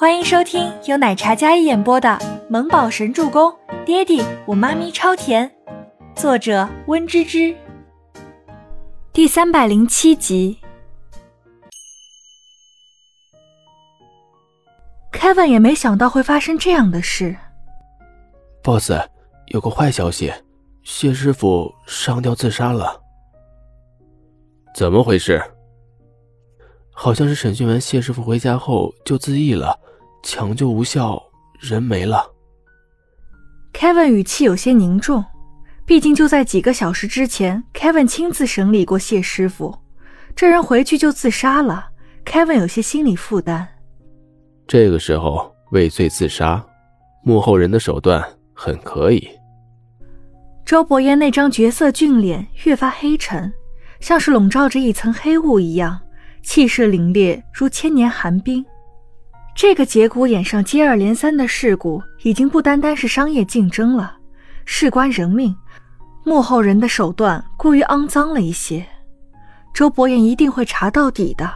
欢迎收听由奶茶嘉一演播的《萌宝神助攻》，爹地我妈咪超甜，作者温芝芝。第三百零七集。Kevin 也没想到会发生这样的事。Boss，有个坏消息，谢师傅上吊自杀了。怎么回事？好像是审讯完谢师傅回家后就自缢了。抢救无效，人没了。Kevin 语气有些凝重，毕竟就在几个小时之前，Kevin 亲自审理过谢师傅，这人回去就自杀了，Kevin 有些心理负担。这个时候畏罪自杀，幕后人的手段很可以。周伯言那张绝色俊脸越发黑沉，像是笼罩着一层黑雾一样，气势凛冽如千年寒冰。这个节骨眼上接二连三的事故，已经不单单是商业竞争了，事关人命，幕后人的手段过于肮脏了一些。周伯言一定会查到底的。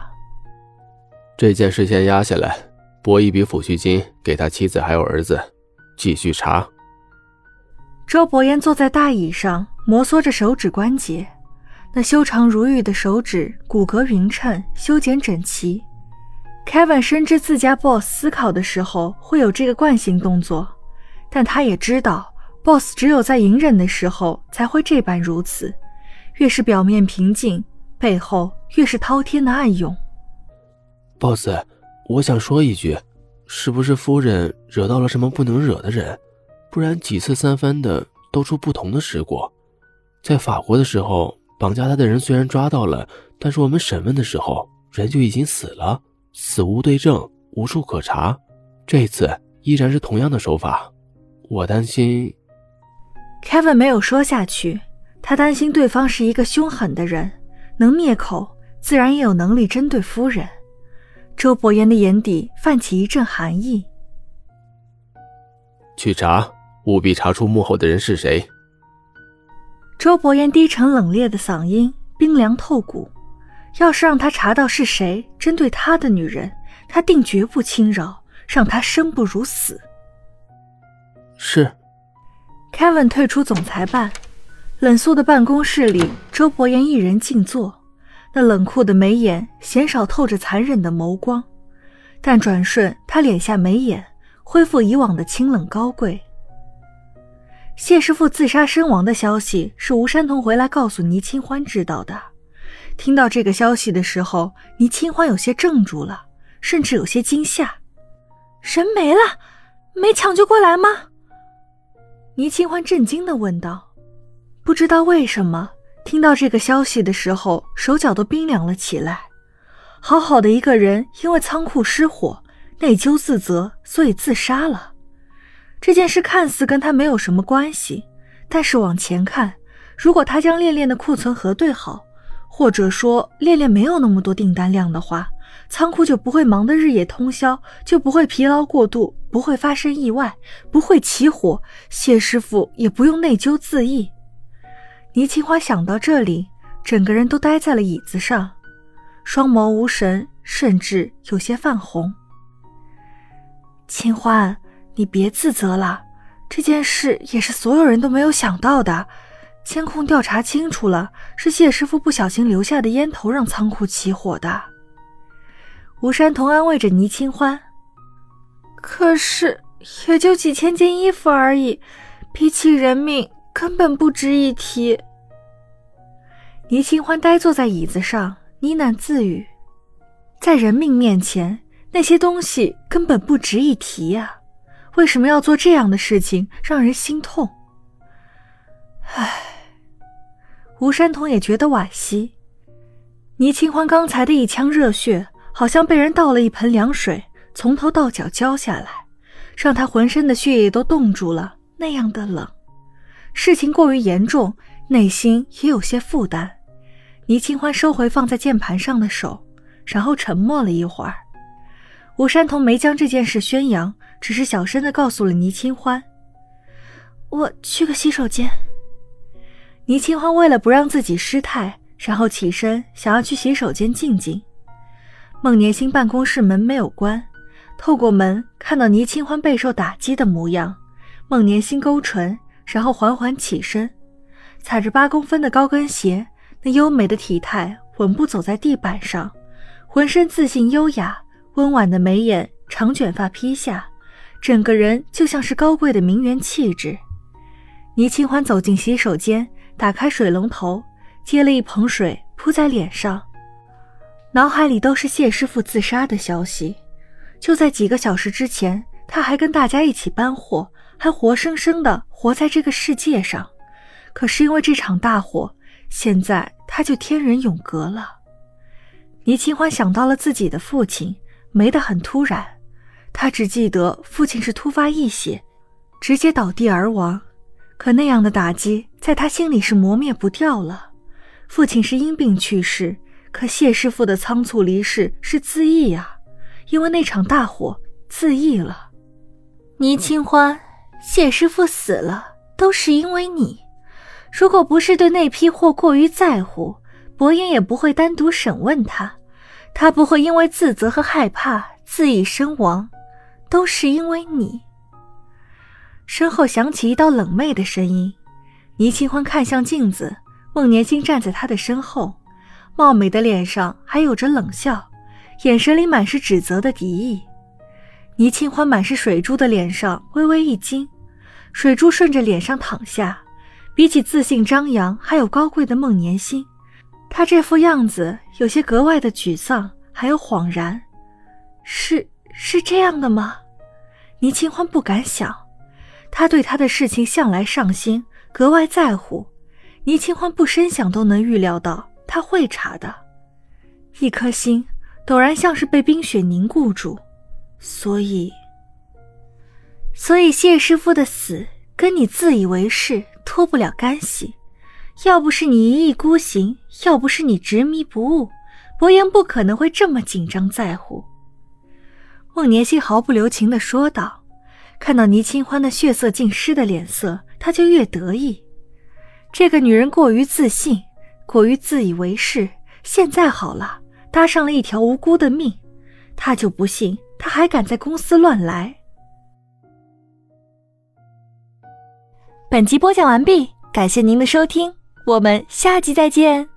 这件事先压下来，拨一笔抚恤金给他妻子还有儿子，继续查。周伯言坐在大椅上，摩挲着手指关节，那修长如玉的手指，骨骼匀称，修剪整齐。Kevin 深知自家 boss 思考的时候会有这个惯性动作，但他也知道 boss 只有在隐忍的时候才会这般如此。越是表面平静，背后越是滔天的暗涌。boss，我想说一句，是不是夫人惹到了什么不能惹的人？不然几次三番的都出不同的事故。在法国的时候，绑架他的人虽然抓到了，但是我们审问的时候，人就已经死了。死无对证，无处可查。这次依然是同样的手法，我担心。Kevin 没有说下去，他担心对方是一个凶狠的人，能灭口，自然也有能力针对夫人。周伯言的眼底泛起一阵寒意。去查，务必查出幕后的人是谁。周伯言低沉冷冽的嗓音冰凉透骨。要是让他查到是谁针对他的女人，他定绝不轻饶，让他生不如死。是。Kevin 退出总裁办，冷肃的办公室里，周伯言一人静坐，那冷酷的眉眼鲜少透着残忍的眸光，但转瞬他敛下眉眼，恢复以往的清冷高贵。谢师傅自杀身亡的消息是吴山童回来告诉倪清欢知道的。听到这个消息的时候，倪清欢有些怔住了，甚至有些惊吓。人没了，没抢救过来吗？倪清欢震惊的问道。不知道为什么，听到这个消息的时候，手脚都冰凉了起来。好好的一个人，因为仓库失火，内疚自责，所以自杀了。这件事看似跟他没有什么关系，但是往前看，如果他将恋恋的库存核对好。或者说，恋恋没有那么多订单量的话，仓库就不会忙得日夜通宵，就不会疲劳过度，不会发生意外，不会起火，谢师傅也不用内疚自缢。倪清华想到这里，整个人都呆在了椅子上，双眸无神，甚至有些泛红。清欢，你别自责了，这件事也是所有人都没有想到的。监控调查清楚了，是谢师傅不小心留下的烟头让仓库起火的。吴山童安慰着倪清欢：“可是也就几千件衣服而已，比起人命根本不值一提。”倪清欢呆坐在椅子上呢喃自语：“在人命面前，那些东西根本不值一提呀！为什么要做这样的事情，让人心痛？”唉。吴山童也觉得惋惜，倪清欢刚才的一腔热血，好像被人倒了一盆凉水，从头到脚浇下来，让他浑身的血液都冻住了，那样的冷。事情过于严重，内心也有些负担。倪清欢收回放在键盘上的手，然后沉默了一会儿。吴山童没将这件事宣扬，只是小声的告诉了倪清欢：“我去个洗手间。”倪清欢为了不让自己失态，然后起身想要去洗手间静静。孟年星办公室门没有关，透过门看到倪清欢备受打击的模样，孟年心勾唇，然后缓缓起身，踩着八公分的高跟鞋，那优美的体态稳步走在地板上，浑身自信优雅，温婉的眉眼，长卷发披下，整个人就像是高贵的名媛气质。倪清欢走进洗手间，打开水龙头，接了一盆水扑在脸上，脑海里都是谢师傅自杀的消息。就在几个小时之前，他还跟大家一起搬货，还活生生的活在这个世界上。可是因为这场大火，现在他就天人永隔了。倪清欢想到了自己的父亲，没得很突然。他只记得父亲是突发溢血，直接倒地而亡。可那样的打击在他心里是磨灭不掉了。父亲是因病去世，可谢师傅的仓促离世是自缢呀，因为那场大火自缢了。倪清欢，谢师傅死了都是因为你。如果不是对那批货过于在乎，伯言也不会单独审问他，他不会因为自责和害怕自缢身亡，都是因为你。身后响起一道冷媚的声音，倪清欢看向镜子，孟年星站在他的身后，貌美的脸上还有着冷笑，眼神里满是指责的敌意。倪清欢满是水珠的脸上微微一惊，水珠顺着脸上淌下，比起自信张扬还有高贵的孟年星，他这副样子有些格外的沮丧，还有恍然。是是这样的吗？倪清欢不敢想。他对他的事情向来上心，格外在乎。倪清欢不深想都能预料到他会查的，一颗心陡然像是被冰雪凝固住。所以，所以谢师傅的死跟你自以为是脱不了干系。要不是你一意孤行，要不是你执迷不悟，伯言不可能会这么紧张在乎。孟年心毫不留情地说道。看到倪清欢那血色尽失的脸色，他就越得意。这个女人过于自信，过于自以为是。现在好了，搭上了一条无辜的命，他就不信她还敢在公司乱来。本集播讲完毕，感谢您的收听，我们下集再见。